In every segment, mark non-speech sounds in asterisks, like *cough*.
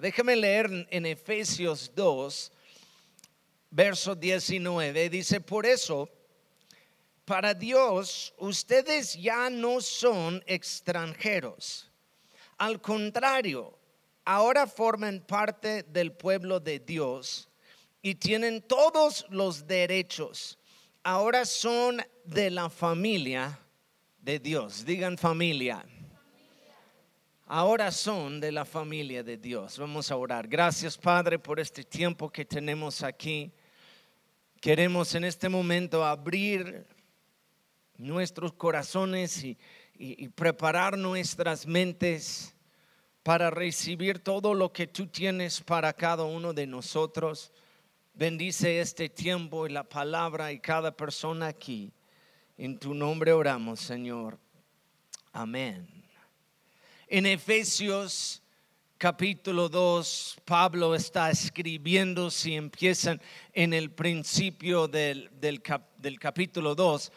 Déjame leer en Efesios 2, verso 19. Dice, por eso, para Dios, ustedes ya no son extranjeros. Al contrario, ahora forman parte del pueblo de Dios y tienen todos los derechos. Ahora son de la familia de Dios. Digan familia ahora son de la familia de Dios. Vamos a orar. Gracias Padre por este tiempo que tenemos aquí. Queremos en este momento abrir nuestros corazones y, preparar nuestras mentes para recibir todo lo que tú tienes para cada uno de nosotros. Bendice este tiempo y la palabra y cada persona aquí. En tu nombre oramos, Señor. Amén. En Efesios capítulo 2, Pablo está escribiendo, si empiezan en el principio del, del, capítulo 2,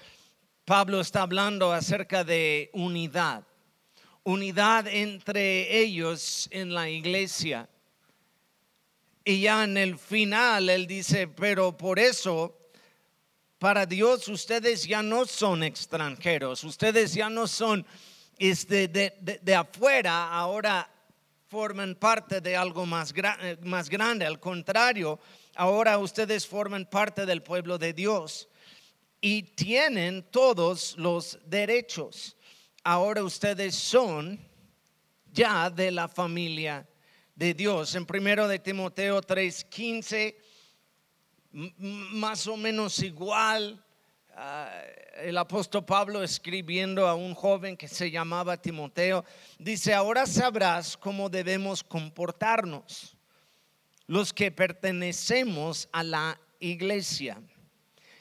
Pablo está hablando acerca de unidad, unidad entre ellos en la iglesia. Y ya en el final él dice, pero por eso, para Dios ustedes ya no son extranjeros, ustedes ya no son este, de, afuera ahora forman parte de algo más, eh, más grande. Al contrario, ahora ustedes forman parte del pueblo de Dios y tienen todos los derechos. Ahora ustedes son ya de la familia de Dios. En primero de Timoteo 3:15 más o menos igual Ah, el apóstol Pablo escribiendo a un joven que se llamaba Timoteo, dice, ahora sabrás cómo debemos comportarnos los que pertenecemos a la iglesia,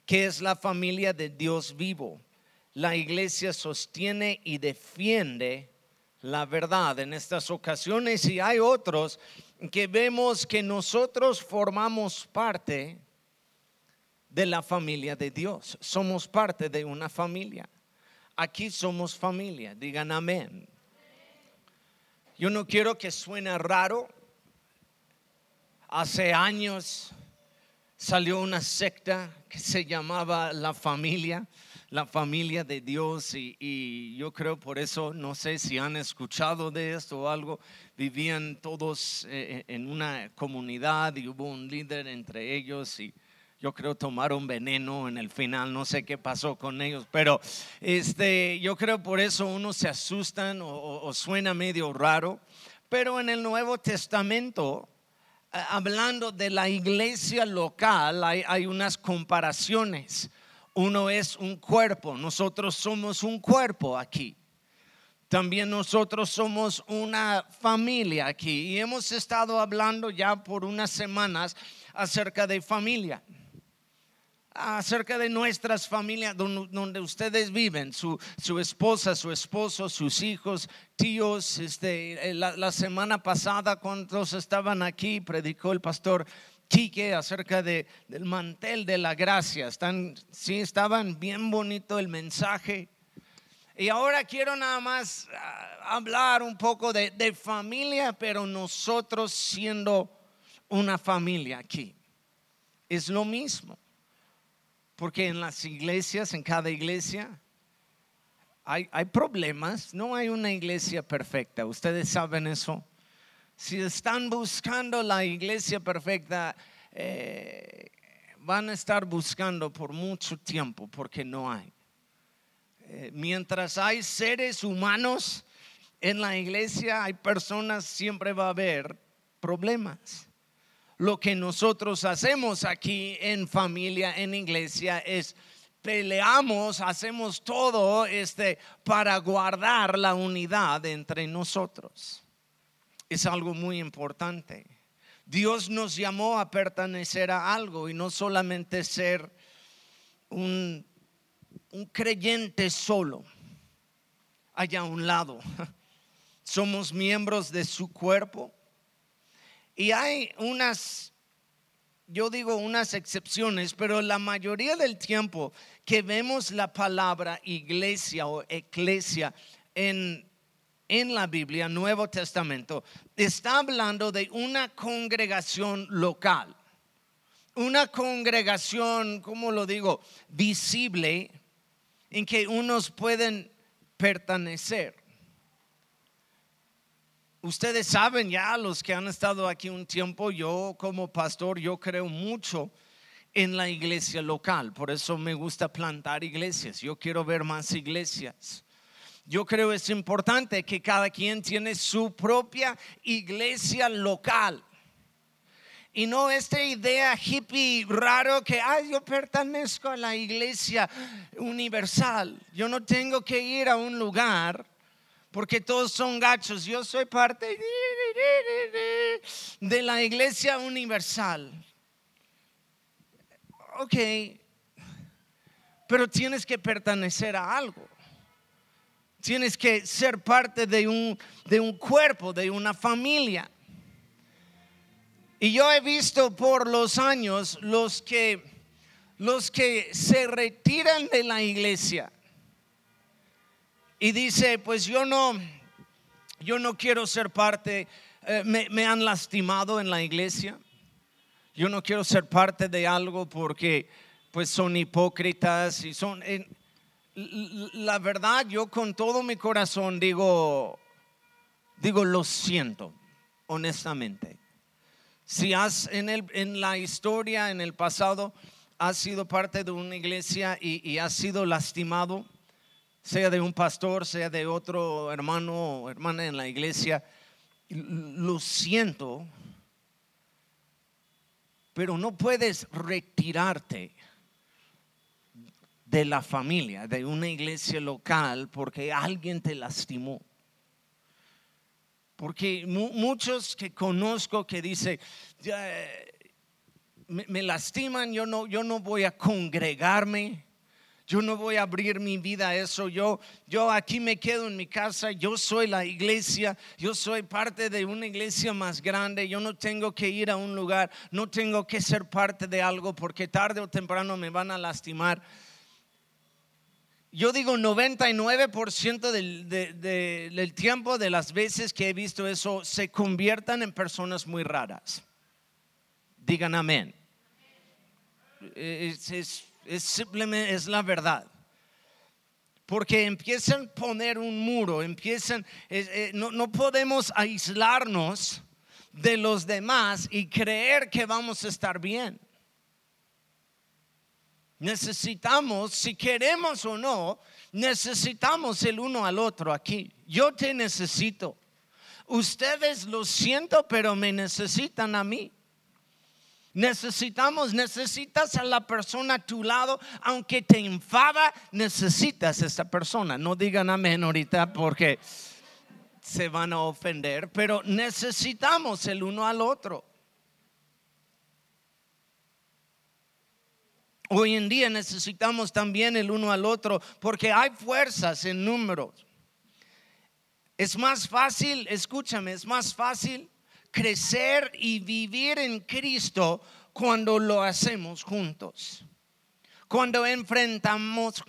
que es la familia de Dios vivo. La iglesia sostiene y defiende la verdad en estas ocasiones y hay otros que vemos que nosotros formamos parte de la familia de Dios. Somos parte de una familia. Aquí somos familia. Digan amén. Yo no quiero que suene raro. Hace años salió una secta que se llamaba la familia, la familia de Dios y, yo creo por eso, no sé si han escuchado de esto o algo, vivían todos eh, en una comunidad y hubo un líder entre ellos y yo creo tomaron veneno en el final, no sé qué pasó con ellos, pero este, yo creo por eso uno se asustan o, suena medio raro, pero en el Nuevo Testamento, hablando de la iglesia local, hay, hay unas comparaciones. Uno es un cuerpo, nosotros somos un cuerpo aquí. También nosotros somos una familia aquí y hemos estado hablando ya por unas semanas acerca de familia acerca de nuestras familias donde, ustedes viven, su, esposa, su esposo, sus hijos, tíos. Este, eh, la, semana pasada, cuando estaban aquí, predicó el pastor Quique acerca de, del mantel de la gracia. Están, sí, estaban bien bonito el mensaje. Y ahora quiero nada más ah, hablar un poco de, de familia, pero nosotros siendo una familia aquí. Es lo mismo. Porque en las iglesias, en cada iglesia, hay, problemas. No hay una iglesia perfecta. Ustedes saben eso. Si están buscando la iglesia perfecta, eh, van a estar buscando por mucho tiempo porque no hay. Eh, mientras hay seres humanos en la iglesia, hay personas, siempre va a haber problemas lo que nosotros hacemos aquí en familia, en iglesia, es peleamos, hacemos todo este para guardar la unidad entre nosotros. Es algo muy importante. Dios nos llamó a pertenecer a algo y no solamente ser un, un creyente solo, allá a un lado. *laughs* Somos miembros de su cuerpo y hay unas, yo digo unas excepciones, pero la mayoría del tiempo que vemos la palabra iglesia o eclesia en en la Biblia, Nuevo Testamento, está hablando de una congregación local. Una congregación, ¿cómo lo digo? Visible en que unos pueden pertenecer. Ustedes saben ya, los que han estado aquí un tiempo, yo como pastor, yo creo mucho en la iglesia local. Por eso me gusta plantar iglesias. Yo quiero ver más iglesias. Yo creo es importante que cada quien tiene su propia iglesia local. Y no esta idea hippie raro que, ay, yo pertenezco a la iglesia universal. Yo no tengo que ir a un lugar porque todos son gachos. Yo soy parte de la iglesia universal ok, pero tienes que pertenecer a algo. Tienes que ser parte de un, de un cuerpo, de una familia. Y yo he visto por los años los que, los que se retiran de la iglesia y dice, pues yo no, yo no quiero ser parte, eh, me, han lastimado en la iglesia yo no quiero ser parte de algo porque pues son hipócritas y son... la verdad, yo con todo mi corazón digo, digo, lo siento, honestamente. Si has en, el, en la historia, en el pasado, has sido parte de una iglesia y, y has sido lastimado, sea de un pastor, sea de otro hermano o hermana en la iglesia, lo siento, pero no puedes retirarte de la familia, de una iglesia local, porque alguien te lastimó. Porque muchos que conozco que dicen, me, me, lastiman, yo no, yo no voy a congregarme yo no voy a abrir mi vida a eso. Yo, yo aquí me quedo en mi casa. Yo soy la iglesia. Yo soy parte de una iglesia más grande. Yo no tengo que ir a un lugar. No tengo que ser parte de algo porque tarde o temprano me van a lastimar. Yo digo 99% del, del tiempo de las veces que he visto eso se conviertan en personas muy raras. Digan amén. Es, es simplemente es la verdad. Porque empiezan a poner un muro, empiezan, eh, no, no podemos aislarnos de los demás y creer que vamos a estar bien. Necesitamos, si queremos o no, necesitamos el uno al otro aquí. Yo te necesito. Ustedes lo siento, pero me necesitan a mí. Necesitamos, necesitas a la persona a tu lado, aunque te enfada, necesitas a esta persona. No digan amén ahorita porque se van a ofender, pero necesitamos el uno al otro. Hoy en día necesitamos también el uno al otro porque hay fuerzas en números. Es más fácil, escúchame, es más fácil crecer y vivir en Cristo cuando lo hacemos juntos. Cuando enfrentamos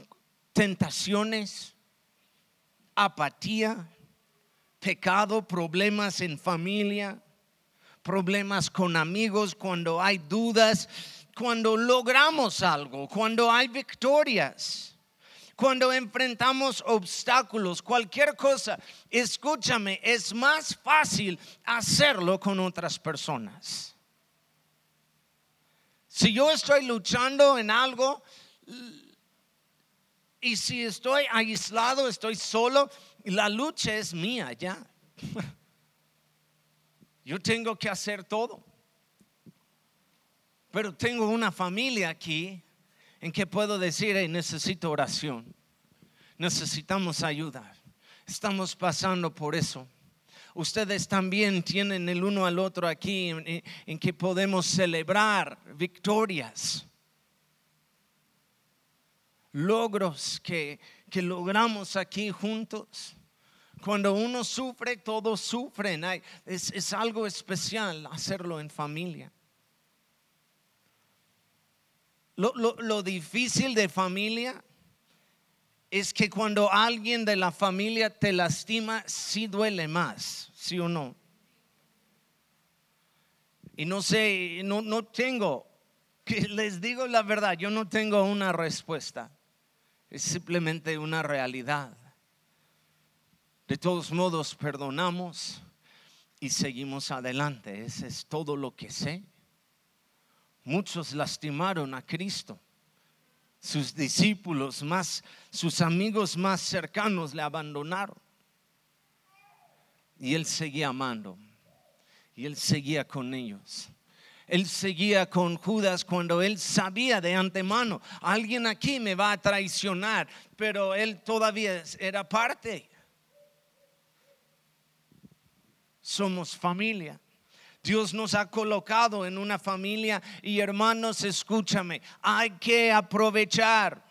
tentaciones, apatía, pecado, problemas en familia, problemas con amigos, cuando hay dudas, cuando logramos algo, cuando hay victorias cuando enfrentamos obstáculos, cualquier cosa, escúchame, es más fácil hacerlo con otras personas. Si yo estoy luchando en algo y si estoy aislado, estoy solo, la lucha es mía ya. *laughs* Yo tengo que hacer todo. Pero tengo una familia aquí en que puedo decir, necesito oración, necesitamos ayuda, estamos pasando por eso. Ustedes también tienen el uno al otro aquí en, que podemos celebrar victorias, logros que, logramos aquí juntos. Cuando uno sufre, todos sufren. Es, es algo especial hacerlo en familia. Lo, difícil de familia es que cuando alguien de la familia te lastima, sí duele más, sí o no. Y no sé, no, no tengo, *laughs* que les digo la verdad, yo no tengo una respuesta, es simplemente una realidad. De todos modos, perdonamos y seguimos adelante, ese es todo lo que sé. Muchos lastimaron a Cristo sus discípulos más, sus amigos más cercanos le abandonaron. Y él seguía amando. Y él seguía con ellos. Él seguía con Judas cuando él sabía de antemano, alguien aquí me va a traicionar, pero él todavía era parte. Somos familia. Dios nos ha colocado en una familia y hermanos, escúchame, hay que aprovechar.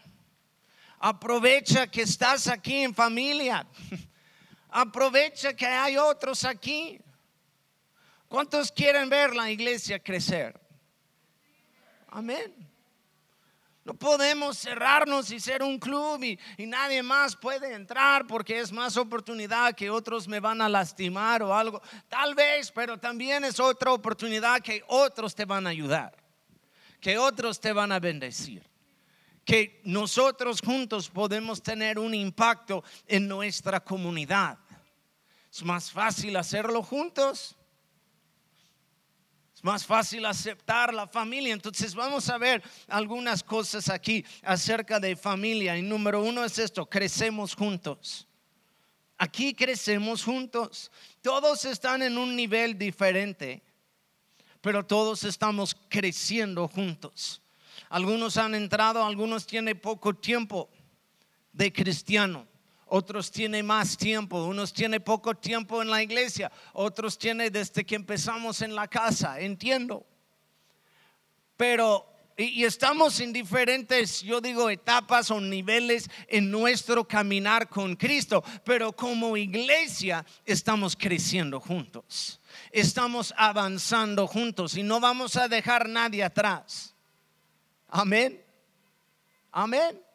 Aprovecha que estás aquí en familia. *laughs* Aprovecha que hay otros aquí. ¿Cuántos quieren ver la iglesia crecer? Amén. No podemos cerrarnos y ser un club y, nadie más puede entrar porque es más oportunidad que otros me van a lastimar o algo. Tal vez, pero también es otra oportunidad que otros te van a ayudar, que otros te van a bendecir, que nosotros juntos podemos tener un impacto en nuestra comunidad. Es más fácil hacerlo juntos más fácil aceptar la familia. Entonces vamos a ver algunas cosas aquí acerca de familia. Y número uno es esto, crecemos juntos. Aquí crecemos juntos. Todos están en un nivel diferente, pero todos estamos creciendo juntos. Algunos han entrado, algunos tienen poco tiempo de cristiano otros tienen más tiempo, unos tienen poco tiempo en la iglesia, otros tienen desde que empezamos en la casa, entiendo. Pero, y, estamos en diferentes, yo digo, etapas o niveles en nuestro caminar con Cristo, pero como iglesia estamos creciendo juntos, estamos avanzando juntos y no vamos a dejar nadie atrás. Amén. Amén.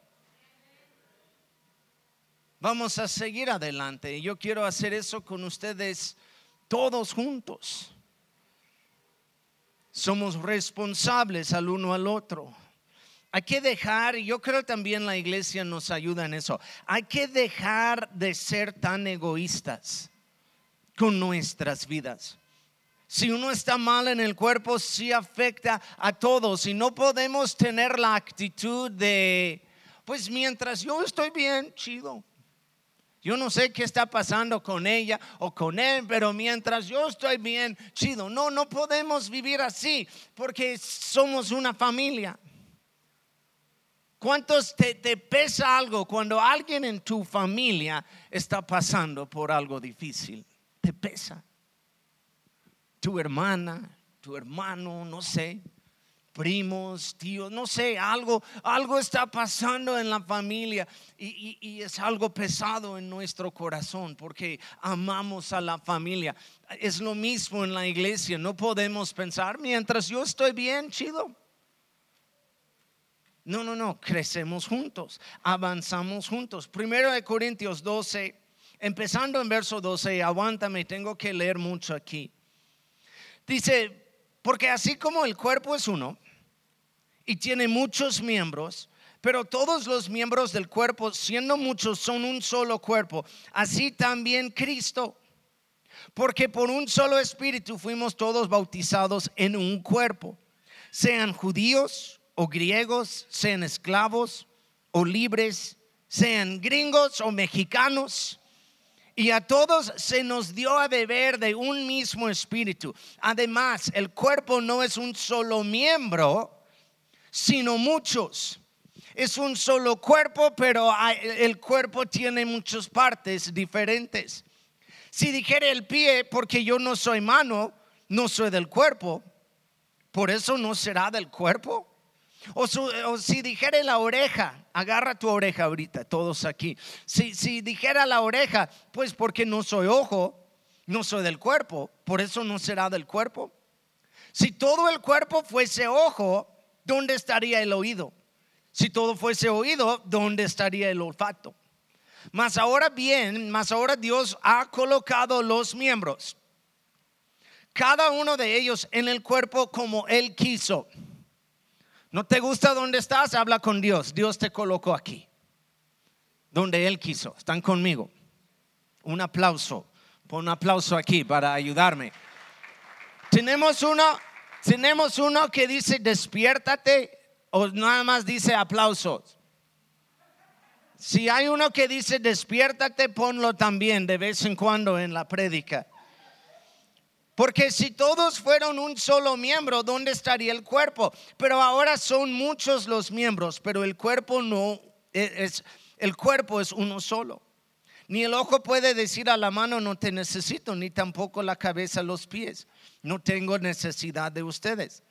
Vamos a seguir adelante. Y yo quiero hacer eso con ustedes todos juntos. Somos responsables al uno al otro. Hay que dejar, y yo creo también la iglesia nos ayuda en eso, hay que dejar de ser tan egoístas con nuestras vidas. Si uno está mal en el cuerpo, sí afecta a todos y no podemos tener la actitud de, pues mientras yo estoy bien, chido. Yo no sé qué está pasando con ella o con él, pero mientras yo estoy bien, chido. No, no podemos vivir así porque somos una familia. ¿Cuántos te, pesa algo cuando alguien en tu familia está pasando por algo difícil? Te pesa. Tu hermana, tu hermano, no sé primos, tíos, no sé, algo, algo está pasando en la familia y, y, es algo pesado en nuestro corazón porque amamos a la familia. Es lo mismo en la iglesia, no podemos pensar mientras yo estoy bien, chido. No, no, no, crecemos juntos, avanzamos juntos. Primero de Corintios 12, empezando en verso 12, aguántame, tengo que leer mucho aquí. Dice, porque así como el cuerpo es uno y tiene muchos miembros, pero todos los miembros del cuerpo, siendo muchos, son un solo cuerpo. Así también Cristo. Porque por un solo espíritu fuimos todos bautizados en un cuerpo, sean judíos o griegos, sean esclavos o libres, sean gringos o mexicanos. Y a todos se nos dio a beber de un mismo espíritu. Además, el cuerpo no es un solo miembro, sino muchos. Es un solo cuerpo, pero el cuerpo tiene muchas partes diferentes. Si dijera el pie, porque yo no soy mano, no soy del cuerpo, por eso no será del cuerpo. O, si dijera la oreja, agarra tu oreja ahorita, todos aquí. Si, si dijera la oreja, pues porque no soy ojo, no soy del cuerpo, por eso no será del cuerpo. Si todo el cuerpo fuese ojo, ¿dónde estaría el oído? Si todo fuese oído, ¿dónde estaría el olfato? Mas ahora bien, mas ahora Dios ha colocado los miembros, cada uno de ellos en el cuerpo como Él quiso. ¿No te gusta donde estás? Habla con Dios. Dios te colocó aquí, donde Él quiso. Están conmigo. Un aplauso. Pon un aplauso aquí para ayudarme. Tenemos uno, tenemos uno que dice despiértate o nada más dice aplausos. Si hay uno que dice despiértate, ponlo también de vez en cuando en la prédica. Porque si todos fueron un solo miembro, ¿dónde estaría el cuerpo? Pero ahora son muchos los miembros, pero el cuerpo no e, es el cuerpo es uno solo. Ni el ojo puede decir a la mano no te necesito, ni tampoco la cabeza los pies. No tengo necesidad de ustedes.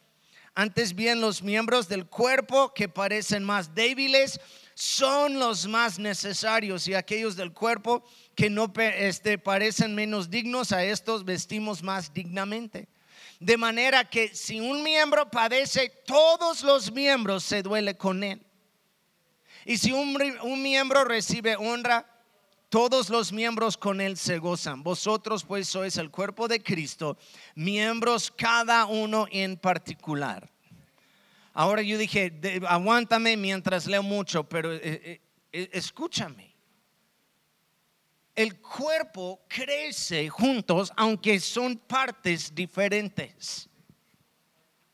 Antes bien los miembros del cuerpo que parecen más débiles son los más necesarios y aquellos del cuerpo que no este, parecen menos dignos, a estos vestimos más dignamente. De manera que si un miembro padece, todos los miembros se duele con él. Y si un, un miembro recibe honra, todos los miembros con él se gozan. Vosotros pues sois el cuerpo de Cristo, miembros cada uno en particular. Ahora yo dije, aguántame mientras leo mucho, pero eh, eh, eh, escúchame. El cuerpo crece juntos aunque son partes diferentes.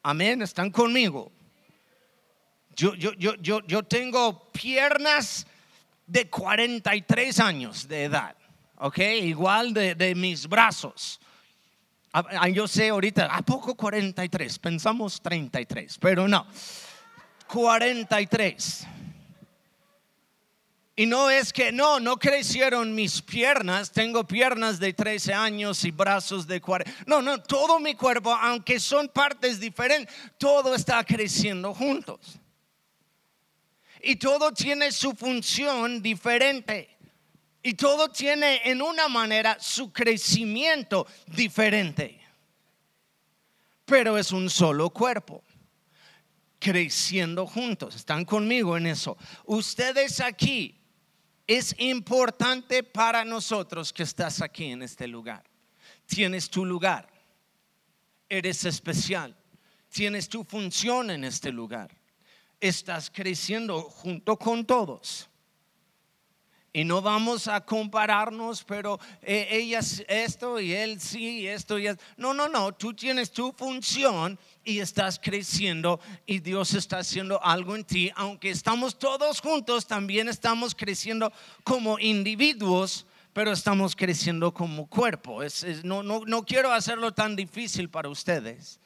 Amén, están conmigo. Yo, yo, yo, yo, yo tengo piernas de 43 años de edad, ¿ok? Igual de, de mis brazos. Yo sé ahorita, ¿a poco 43? Pensamos 33, pero no. 43. Y no es que, no, no crecieron mis piernas, tengo piernas de 13 años y brazos de 40. No, no, todo mi cuerpo, aunque son partes diferentes, todo está creciendo juntos. Y todo tiene su función diferente. Y todo tiene en una manera su crecimiento diferente. Pero es un solo cuerpo, creciendo juntos. ¿Están conmigo en eso? Ustedes aquí, es importante para nosotros que estás aquí en este lugar. Tienes tu lugar. Eres especial. Tienes tu función en este lugar. Estás creciendo junto con todos. Y no vamos a compararnos, pero eh, ella es esto y él sí, esto y esto. No, no, no, tú tienes tu función y estás creciendo y Dios está haciendo algo en ti. Aunque estamos todos juntos, también estamos creciendo como individuos, pero estamos creciendo como cuerpo. no, no, no quiero hacerlo tan difícil para ustedes,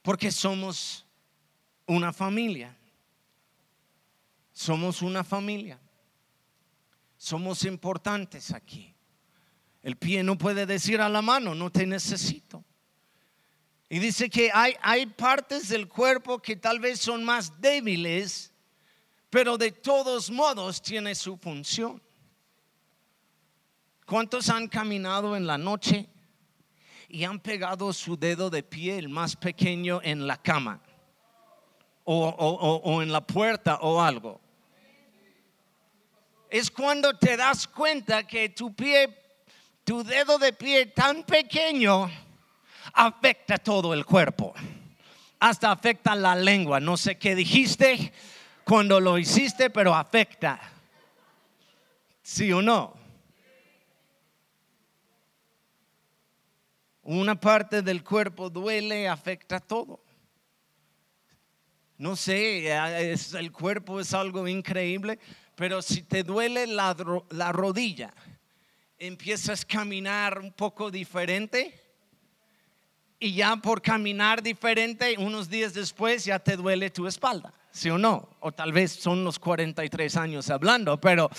porque somos una familia. Somos una familia. Somos importantes aquí. El pie no puede decir a la mano, no te necesito. Y dice que hay, hay partes del cuerpo que tal vez son más débiles, pero de todos modos tiene su función. ¿Cuántos han caminado en la noche y han pegado su dedo de pie, el más pequeño, en la cama? O, o, en la puerta o algo es cuando te das cuenta que tu pie, tu dedo de pie tan pequeño, afecta todo el cuerpo. Hasta afecta la lengua. No sé qué dijiste cuando lo hiciste, pero afecta. ¿Sí o no? Una parte del cuerpo duele, afecta todo. No sé, el cuerpo es algo increíble. Pero si te duele la, rodilla, empiezas a caminar un poco diferente y ya por caminar diferente, unos días después ya te duele tu espalda, ¿sí o no? O tal vez son los 43 años hablando, pero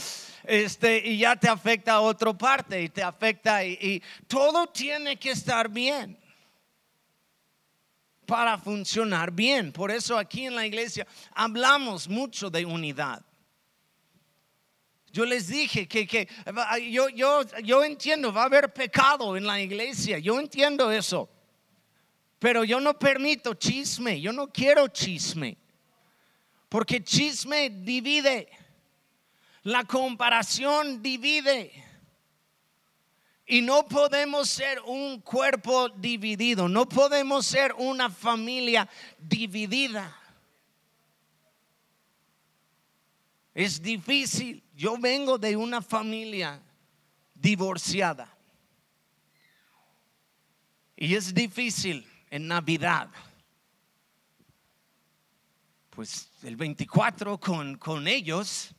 este, y ya te afecta a otra parte y te afecta y todo tiene que estar bien para funcionar bien. Por eso aquí en la iglesia hablamos mucho de unidad. Yo les dije que, yo, yo, yo entiendo, va a haber pecado en la iglesia, yo entiendo eso. Pero yo no permito chisme, yo no quiero chisme. Porque chisme divide. La comparación divide. Y no podemos ser un cuerpo dividido, no podemos ser una familia dividida. Es difícil. Yo vengo de una familia divorciada. Y es difícil en Navidad. Pues el 24 con, con ellos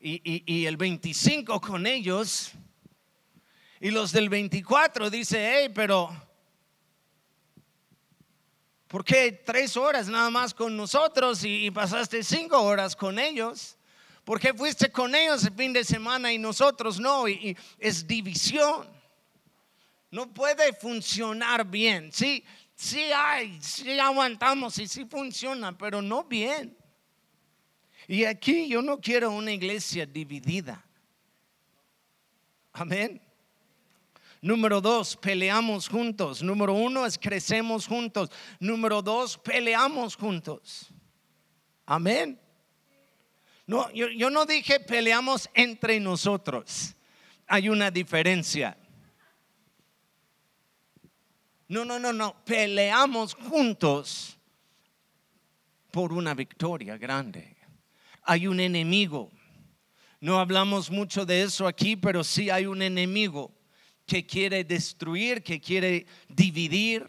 y, y, el 25 con ellos. Y los del 24 dice, hey, pero ¿por qué tres horas nada más con nosotros y, pasaste cinco horas con ellos? ¿Por qué fuiste con ellos el fin de semana y nosotros no? Y, es división. No puede funcionar bien. Sí, sí hay, sí aguantamos y sí funciona, pero no bien. Y aquí yo no quiero una iglesia dividida. Amén. Número dos, peleamos juntos. Número uno es crecemos juntos. Número dos, peleamos juntos. Amén. No, yo, no dije peleamos entre nosotros. Hay una diferencia. No, no, no, no. Peleamos juntos por una victoria grande. Hay un enemigo. No hablamos mucho de eso aquí, pero sí hay un enemigo que quiere destruir, que quiere dividir,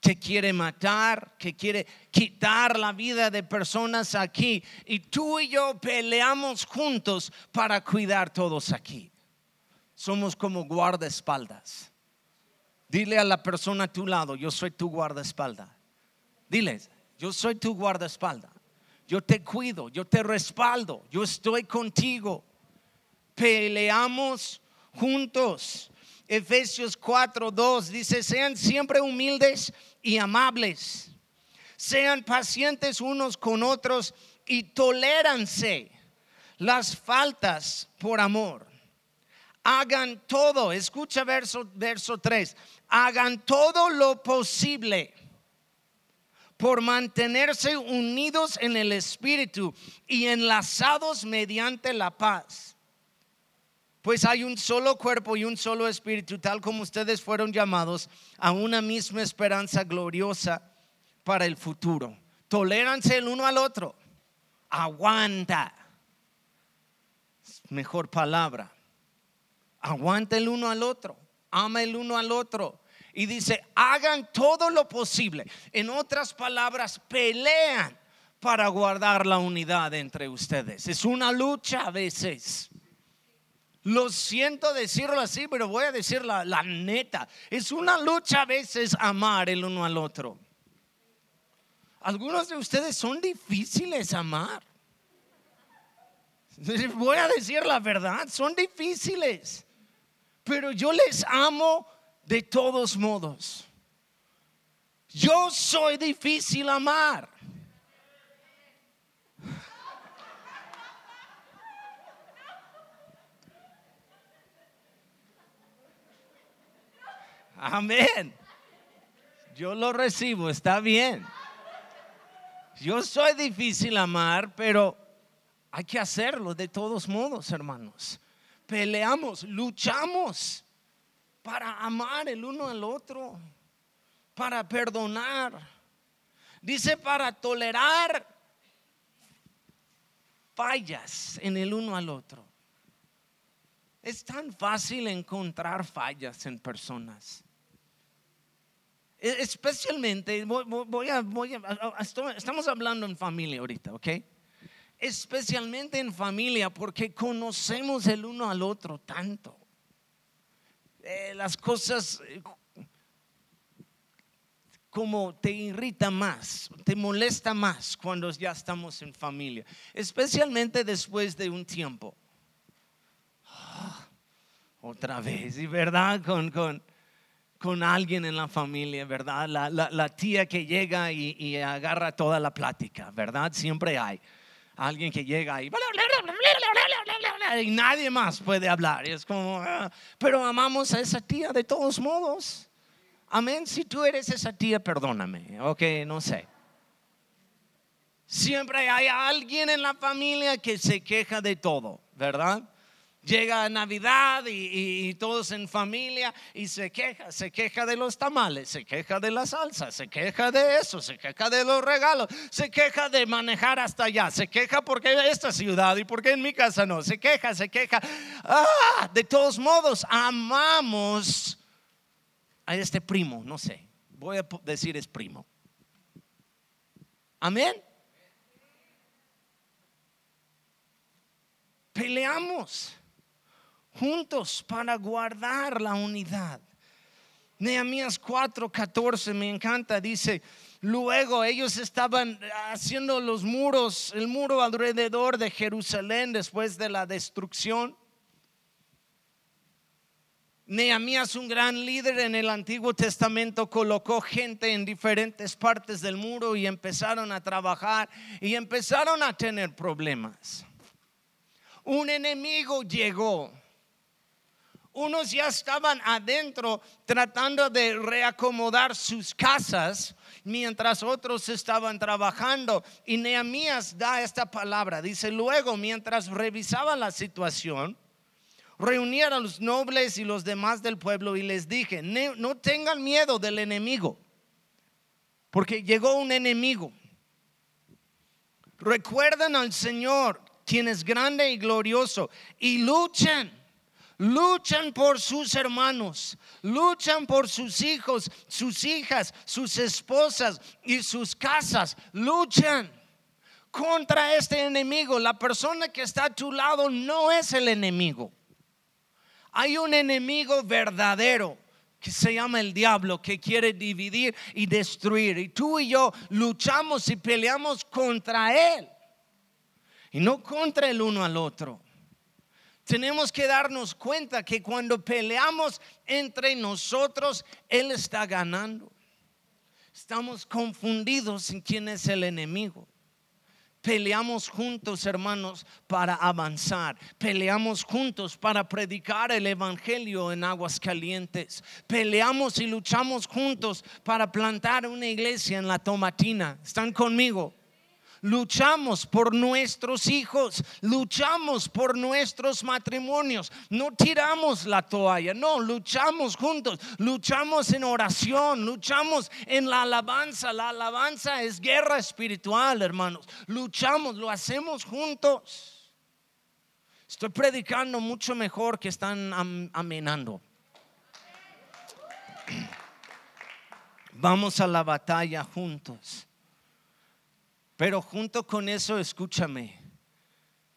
que quiere matar, que quiere quitar la vida de personas aquí. Y tú y yo peleamos juntos para cuidar todos aquí. Somos como guardaespaldas. Dile a la persona a tu lado, yo soy tu guardaespalda. Diles, yo soy tu guardaespalda. Yo te cuido, yo te respaldo, yo estoy contigo. Peleamos juntos. Efesios 4, 2 dice, sean siempre humildes y amables. Sean pacientes unos con otros y toléranse las faltas por amor. Hagan todo, escucha verso, verso 3, hagan todo lo posible por mantenerse unidos en el Espíritu y enlazados mediante la paz. Pues hay un solo cuerpo y un solo espíritu, tal como ustedes fueron llamados a una misma esperanza gloriosa para el futuro. Toléranse el uno al otro. Aguanta. Mejor palabra. Aguanta el uno al otro. Ama el uno al otro. Y dice, hagan todo lo posible. En otras palabras, pelean para guardar la unidad entre ustedes. Es una lucha a veces. Lo siento decirlo así, pero voy a decir la, neta. Es una lucha a veces amar el uno al otro. Algunos de ustedes son difíciles amar. Voy a decir la verdad, son difíciles. Pero yo les amo de todos modos. Yo soy difícil amar. Amén. Yo lo recibo, está bien. Yo soy difícil amar, pero hay que hacerlo de todos modos, hermanos. Peleamos, luchamos para amar el uno al otro, para perdonar. Dice para tolerar fallas en el uno al otro. Es tan fácil encontrar fallas en personas. E, especialmente, voy, a, estamos hablando en familia ahorita, ¿ok? Especialmente en familia porque conocemos el uno al otro tanto. Eh, las cosas eh, como te irrita más, te molesta más cuando ya estamos en familia, especialmente después de un tiempo. Ah, otra vez, y verdad, con, con, con alguien en la familia, ¿verdad? La, tía que llega y, agarra toda la plática, ¿verdad? Siempre hay alguien que llega y, y nadie más puede hablar. Es como, ah, pero amamos a esa tía de todos modos. Amén. Si tú eres esa tía, perdóname. Ok, no sé. Siempre hay alguien en la familia que se queja de todo, ¿verdad? Llega Navidad y, todos en familia y se queja, se queja de los tamales, se queja de la salsa, se queja de eso, se queja de los regalos, se queja de manejar hasta allá, se queja porque esta ciudad y porque en mi casa no, se queja, se queja. Ah, de todos modos, amamos a este primo, no sé, voy a decir es primo. Amén. Peleamos juntos para guardar la unidad. Nehemías 4:14 me encanta, dice, luego ellos estaban haciendo los muros, el muro alrededor de Jerusalén después de la destrucción. Nehemías, un gran líder en el Antiguo Testamento, colocó gente en diferentes partes del muro y empezaron a trabajar y empezaron a tener problemas. Un enemigo llegó unos ya estaban adentro tratando de reacomodar sus casas mientras otros estaban trabajando. Y Nehemías da esta palabra. Dice, luego mientras revisaba la situación, reunieron a los nobles y los demás del pueblo y les dije, no tengan miedo del enemigo, porque llegó un enemigo. Recuerden al Señor, quien es grande y glorioso, y luchen luchan por sus hermanos, luchan por sus hijos, sus hijas, sus esposas y sus casas, luchan contra este enemigo. La persona que está a tu lado no es el enemigo. Hay un enemigo verdadero que se llama el diablo, que quiere dividir y destruir. Y tú y yo luchamos y peleamos contra él. Y no contra el uno al otro tenemos que darnos cuenta que cuando peleamos entre nosotros, Él está ganando. Estamos confundidos en quién es el enemigo. Peleamos juntos, hermanos, para avanzar. Peleamos juntos para predicar el Evangelio en aguas calientes. Peleamos y luchamos juntos para plantar una iglesia en la tomatina. ¿Están conmigo? Luchamos por nuestros hijos, luchamos por nuestros matrimonios, no tiramos la toalla, no, luchamos juntos, luchamos en oración, luchamos en la alabanza, la alabanza es guerra espiritual, hermanos, luchamos, lo hacemos juntos. Estoy predicando mucho mejor que están amenando. Vamos a la batalla juntos. Pero junto con eso, escúchame,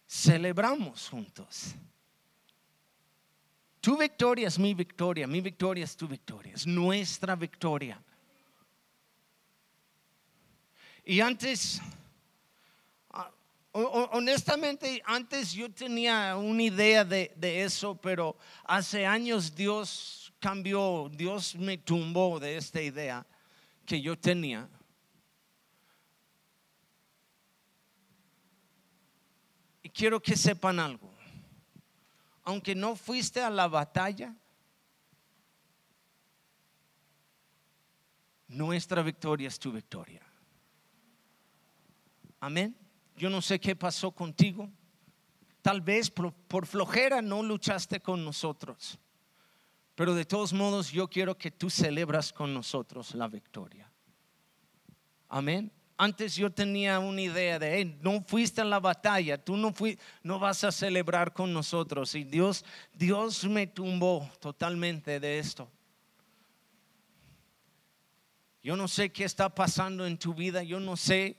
celebramos juntos. Tu victoria es mi victoria, mi victoria es tu victoria, es nuestra victoria. Y antes, ah, honestamente, antes yo tenía una idea de, de, eso, pero hace años Dios cambió, Dios me tumbó de esta idea que yo tenía. Quiero que sepan algo. Aunque no fuiste a la batalla, nuestra victoria es tu victoria. Amén. Yo no sé qué pasó contigo. Tal vez por, flojera no luchaste con nosotros. Pero de todos modos yo quiero que tú celebras con nosotros la victoria. Amén. Antes yo tenía una idea de, no fuiste en la batalla, tú no, fui, no vas a celebrar con nosotros. Y Dios, Dios me tumbó totalmente de esto. Yo no sé qué está pasando en tu vida, yo no sé.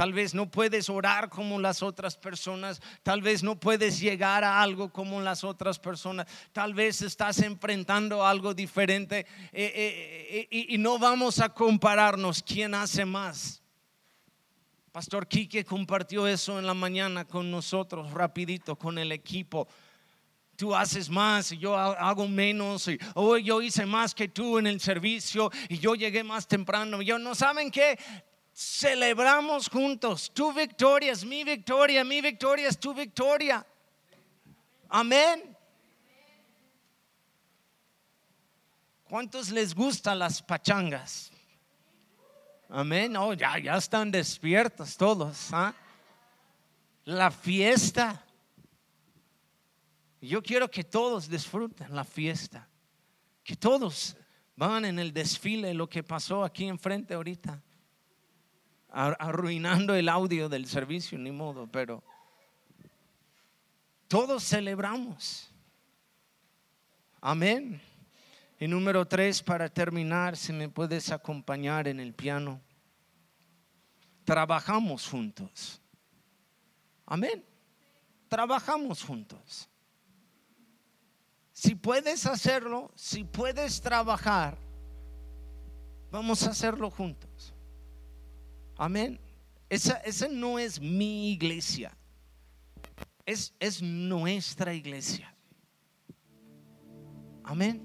Tal vez no puedes orar como las otras personas, tal vez no puedes llegar a algo como las otras personas, tal vez estás enfrentando algo diferente. Eh, eh, eh, y no vamos a compararnos. Quién hace más. Pastor Quique compartió eso en la mañana con nosotros, rapidito, con el equipo. Tú haces más y yo hago menos, hoy yo hice más que tú en el servicio y yo llegué más temprano. Yo no saben qué, celebramos juntos. Tu victoria es mi victoria, mi victoria es tu victoria. Amén. ¿Cuántos les gustan las pachangas? Amén. Oh, ya, ya están despiertos todos. ¿ah? La fiesta. Yo quiero que todos disfruten la fiesta. Que todos van en el desfile lo que pasó aquí enfrente ahorita. Arruinando el audio del servicio, ni modo, pero todos celebramos. Amén. Y número tres, para terminar, si me puedes acompañar en el piano. Trabajamos juntos. Amén. Trabajamos juntos. Si puedes hacerlo, si puedes trabajar, vamos a hacerlo juntos. Amén. Esa, esa no es mi iglesia. Es, es nuestra iglesia. Amén.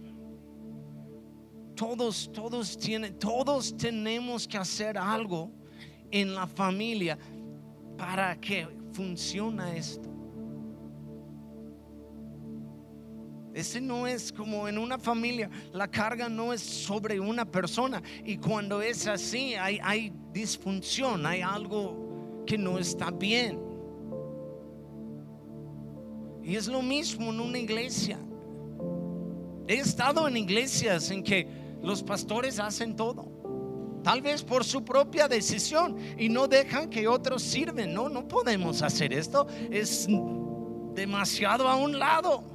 Todos, todos tienen, todos tenemos que hacer algo en la familia para que funcione esto. Ese no es como en una familia, la carga no es sobre una persona. Y cuando es así, hay, disfunción, hay algo que no está bien. Y es lo mismo en una iglesia. He estado en iglesias en que los pastores hacen todo. Tal vez por su propia decisión y no dejan que otros sirven. No, no podemos hacer esto. Es demasiado a un lado.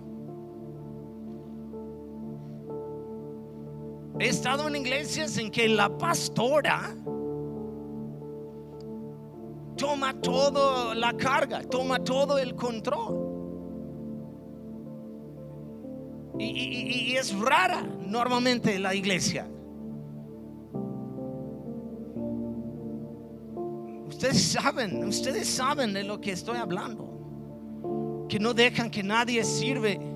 He estado en iglesias en que la pastora toma toda la carga, toma todo el control. Y, es rara normalmente la iglesia. Ustedes saben, ustedes saben de lo que estoy hablando. Que no dejan que nadie sirve.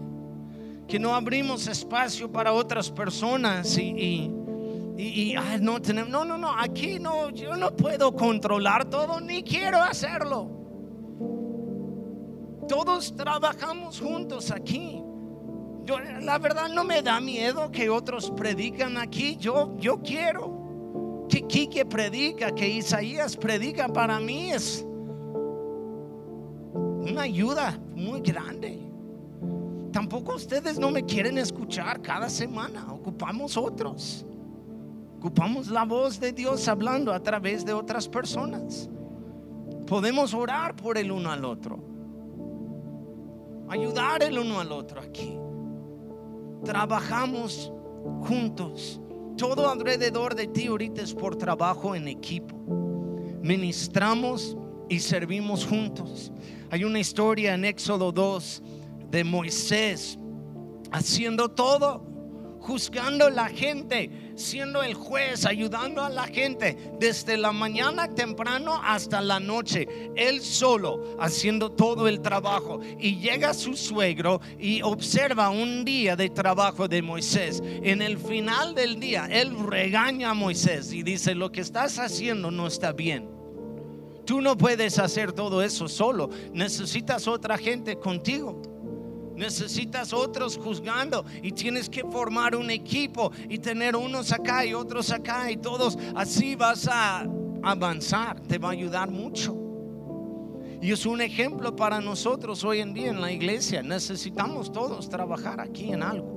Que no abrimos espacio para otras personas y, y, no tenemos, no, no, no, aquí no, yo no puedo controlar todo, ni quiero hacerlo. Todos trabajamos juntos aquí la verdad no me da miedo que otros predican aquí. Yo, yo quiero que Quique predica, que Isaías predica. Para mí es una ayuda muy grande. Tampoco ustedes no me quieren escuchar cada semana. Ocupamos otros. Ocupamos la voz de Dios hablando a través de otras personas. Podemos orar por el uno al otro. Ayudar el uno al otro aquí trabajamos juntos. Todo alrededor de ti ahorita es por trabajo en equipo. Ministramos y servimos juntos. Hay una historia en Éxodo 2 de Moisés haciendo todo juzgando a la gente, siendo el juez, ayudando a la gente desde la mañana temprano hasta la noche, él solo haciendo todo el trabajo. Y llega su suegro y observa un día de trabajo de Moisés. En el final del día, él regaña a Moisés y dice, lo que estás haciendo no está bien. Tú no puedes hacer todo eso solo, necesitas otra gente contigo. Necesitas otros juzgando y tienes que formar un equipo y tener unos acá y otros acá y todos. Así vas a avanzar, te va a ayudar mucho. Y es un ejemplo para nosotros hoy en día en la iglesia. Necesitamos todos trabajar aquí en algo.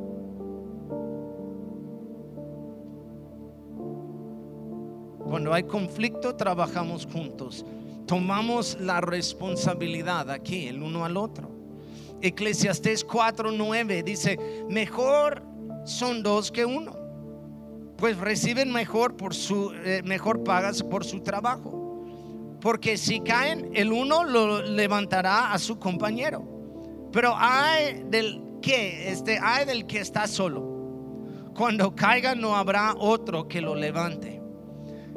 Cuando hay conflicto, trabajamos juntos. Tomamos la responsabilidad aquí, el uno al otro. Eclesiastés 4:9 dice, mejor son dos que uno, pues reciben mejor por su eh, mejor pagas por su trabajo. Porque si caen, el uno lo levantará a su compañero. Pero hay del que, este, hay del que está solo. Cuando caiga no habrá otro que lo levante.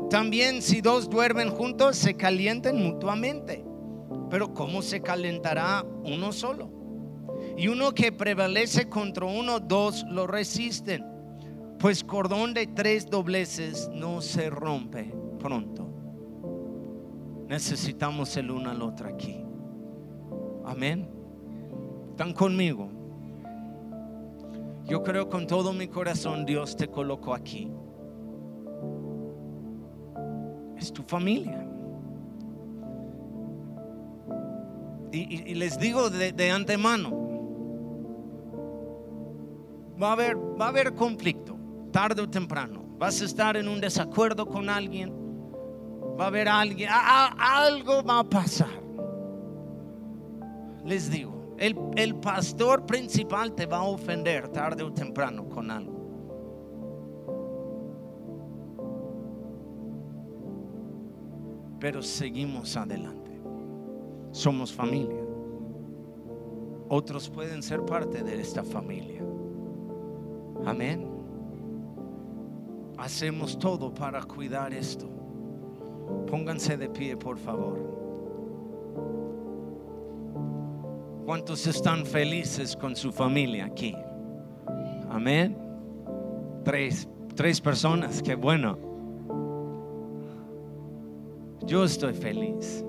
También si dos duermen juntos, se calienten mutuamente. Pero ¿cómo se calentará uno solo? Y uno que prevalece contra uno, dos lo resisten. Pues cordón de tres dobleces no se rompe pronto. Necesitamos el uno al otro aquí. Amén. ¿Están conmigo? Yo creo con todo mi corazón Dios te colocó aquí. es tu familia. Y, les digo de, antemano, va a, haber, va a haber conflicto, tarde o temprano. Vas a estar en un desacuerdo con alguien, va a haber alguien, algo va a pasar. Les digo, el, el pastor principal te va a ofender tarde o temprano con algo. Pero seguimos adelante. Somos familia. Otros pueden ser parte de esta familia. Amén. Hacemos todo para cuidar esto. Pónganse de pie, por favor. ¿Cuántos están felices con su familia aquí? Amén. Tres, tres personas, qué bueno. Yo estoy feliz.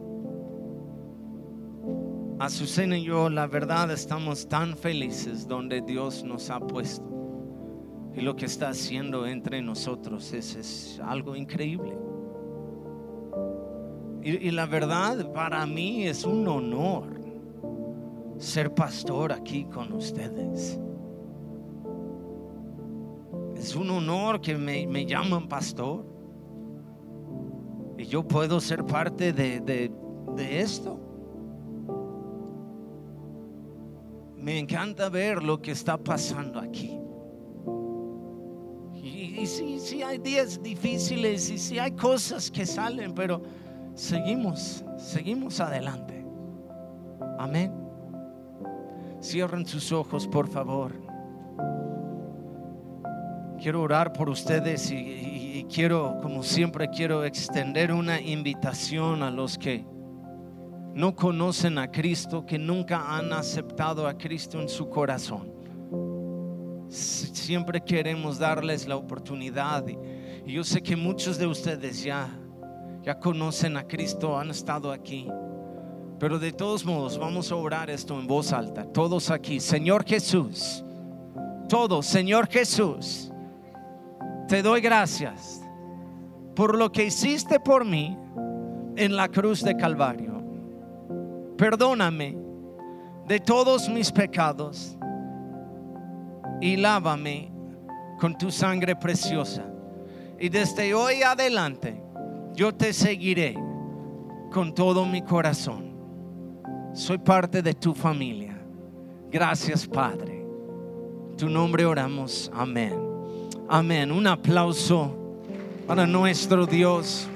Azucena y yo, la verdad, estamos tan felices donde Dios nos ha puesto. Y lo que está haciendo entre nosotros es, algo increíble. Y, la verdad, para mí es un honor ser pastor aquí con ustedes. Es un honor que me, llaman pastor. Y yo puedo ser parte de, esto. Me encanta ver lo que está pasando aquí. Y, si sí, hay días difíciles y si hay cosas que salen, pero seguimos, seguimos adelante. Amén. Cierren sus ojos, por favor. Quiero orar por ustedes y, quiero, como siempre, quiero extender una invitación a los que no conocen a Cristo, que nunca han aceptado a Cristo en su corazón. Siempre queremos darles la oportunidad y, yo sé que muchos de ustedes ya, ya conocen a Cristo, han estado aquí. Pero de todos modos, vamos a orar esto en voz alta. Todos aquí, Señor Jesús. Todos, Señor Jesús. Te doy gracias por lo que hiciste por mí en la cruz de Calvario. Perdóname de todos mis pecados y lávame con tu sangre preciosa. Y desde hoy adelante yo te seguiré con todo mi corazón soy parte de tu familia. Gracias, Padre. tu nombre oramos. Amén. Amén. Un aplauso para nuestro Dios.